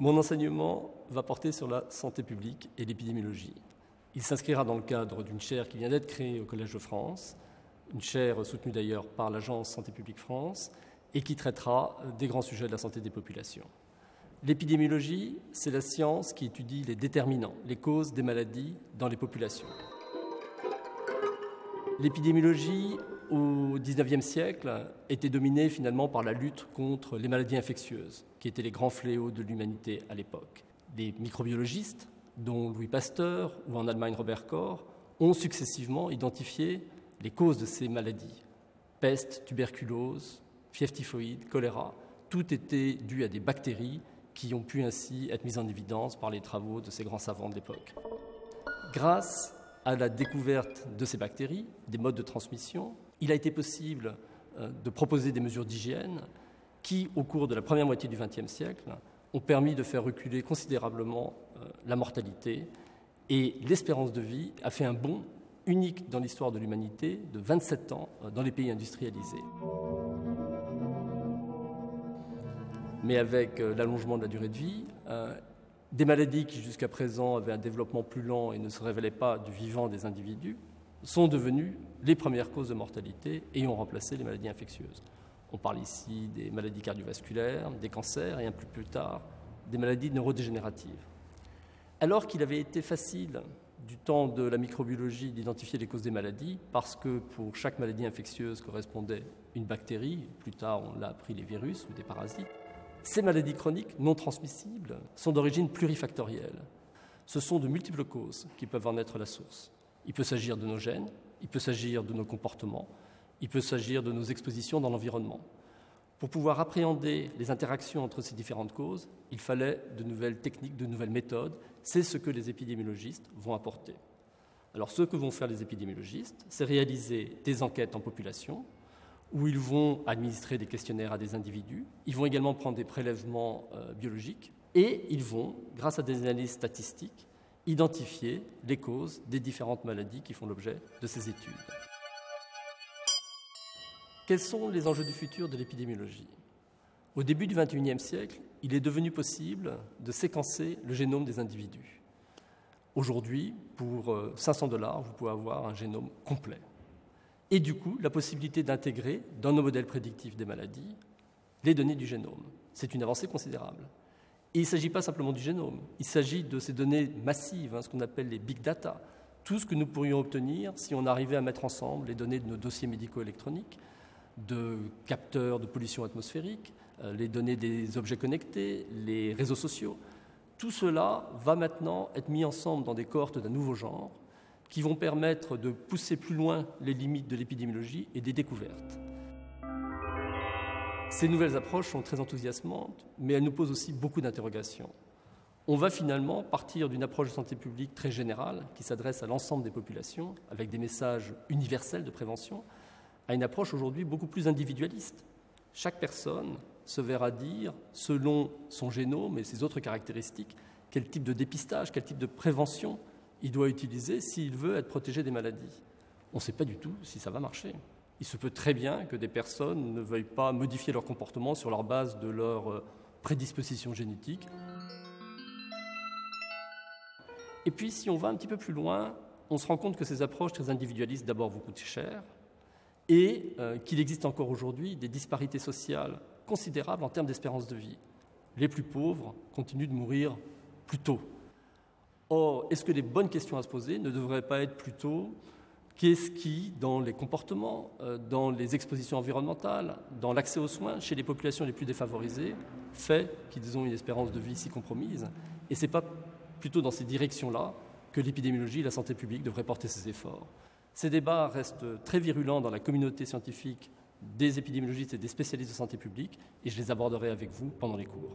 Mon enseignement va porter sur la santé publique et l'épidémiologie. Il s'inscrira dans le cadre d'une chaire qui vient d'être créée au Collège de France, une chaire soutenue d'ailleurs par l'Agence Santé publique France, et qui traitera des grands sujets de la santé des populations. L'épidémiologie, c'est la science qui étudie les déterminants, les causes des maladies dans les populations. L'épidémiologie, au XIXe siècle, était dominée finalement par la lutte contre les maladies infectieuses, qui étaient les grands fléaux de l'humanité à l'époque. Les microbiologistes, dont Louis Pasteur ou en Allemagne Robert Koch, ont successivement identifié les causes de ces maladies. Peste, tuberculose, fièvre typhoïde, choléra, tout était dû à des bactéries qui ont pu ainsi être mises en évidence par les travaux de ces grands savants de l'époque. Grâce à la découverte de ces bactéries, des modes de transmission, il a été possible euh, de proposer des mesures d'hygiène qui, au cours de la première moitié du XXe siècle, ont permis de faire reculer considérablement euh, la mortalité et l'espérance de vie a fait un bond unique dans l'histoire de l'humanité de 27 ans euh, dans les pays industrialisés. Mais avec l'allongement de la durée de vie, des maladies qui jusqu'à présent avaient un développement plus lent et ne se révélaient pas du vivant des individus sont devenues les premières causes de mortalité et ont remplacé les maladies infectieuses. On parle ici des maladies cardiovasculaires, des cancers et un peu plus tard des maladies neurodégénératives. Alors qu'il avait été facile du temps de la microbiologie d'identifier les causes des maladies, parce que pour chaque maladie infectieuse correspondait une bactérie, plus tard on l'a appris les virus ou des parasites, ces maladies chroniques non transmissibles sont d'origine plurifactorielle. Ce sont de multiples causes qui peuvent en être la source. Il peut s'agir de nos gènes, il peut s'agir de nos comportements, il peut s'agir de nos expositions dans l'environnement. Pour pouvoir appréhender les interactions entre ces différentes causes, il fallait de nouvelles techniques, de nouvelles méthodes. C'est ce que les épidémiologistes vont apporter. Alors ce que vont faire les épidémiologistes, c'est réaliser des enquêtes en population, où ils vont administrer des questionnaires à des individus, ils vont également prendre des prélèvements euh, biologiques, et ils vont, grâce à des analyses statistiques, identifier les causes des différentes maladies qui font l'objet de ces études. Quels sont les enjeux du futur de l'épidémiologie? Au début du XXIe siècle, il est devenu possible de séquencer le génome des individus. Aujourd'hui, pour 500 euh, dollars, vous pouvez avoir un génome complet et du coup la possibilité d'intégrer dans nos modèles prédictifs des maladies les données du génome. C'est une avancée considérable. Et il ne s'agit pas simplement du génome, il s'agit de ces données massives, hein, ce qu'on appelle les big data, tout ce que nous pourrions obtenir si on arrivait à mettre ensemble les données de nos dossiers médicaux électroniques, de capteurs de pollution atmosphérique, euh, les données des objets connectés, les réseaux sociaux. Tout cela va maintenant être mis ensemble dans des cohortes d'un nouveau genre qui vont permettre de pousser plus loin les limites de l'épidémiologie et des découvertes. Ces nouvelles approches sont très enthousiasmantes, mais elles nous posent aussi beaucoup d'interrogations. On va finalement partir d'une approche de santé publique très générale, qui s'adresse à l'ensemble des populations, avec des messages universels de prévention, à une approche aujourd'hui beaucoup plus individualiste. Chaque personne se verra dire, selon son génome et ses autres caractéristiques, quel type de dépistage, quel type de prévention il doit utiliser s'il veut être protégé des maladies. On ne sait pas du tout si ça va marcher. Il se peut très bien que des personnes ne veuillent pas modifier leur comportement sur leur base de leur euh, prédisposition génétique. Et puis, si on va un petit peu plus loin, on se rend compte que ces approches très individualistes, d'abord, vous coûtent cher, et euh, qu'il existe encore aujourd'hui des disparités sociales considérables en termes d'espérance de vie. Les plus pauvres continuent de mourir plus tôt Or, est-ce que les bonnes questions à se poser ne devraient pas être plutôt qu'est-ce qui, dans les comportements, euh, dans les expositions environnementales, dans l'accès aux soins chez les populations les plus défavorisées, fait qu'ils ont une espérance de vie si compromise Et ce n'est pas plutôt dans ces directions-là que l'épidémiologie et la santé publique devraient porter ses efforts. Ces débats restent très virulents dans la communauté scientifique des épidémiologistes et des spécialistes de santé publique, et je les aborderai avec vous pendant les cours.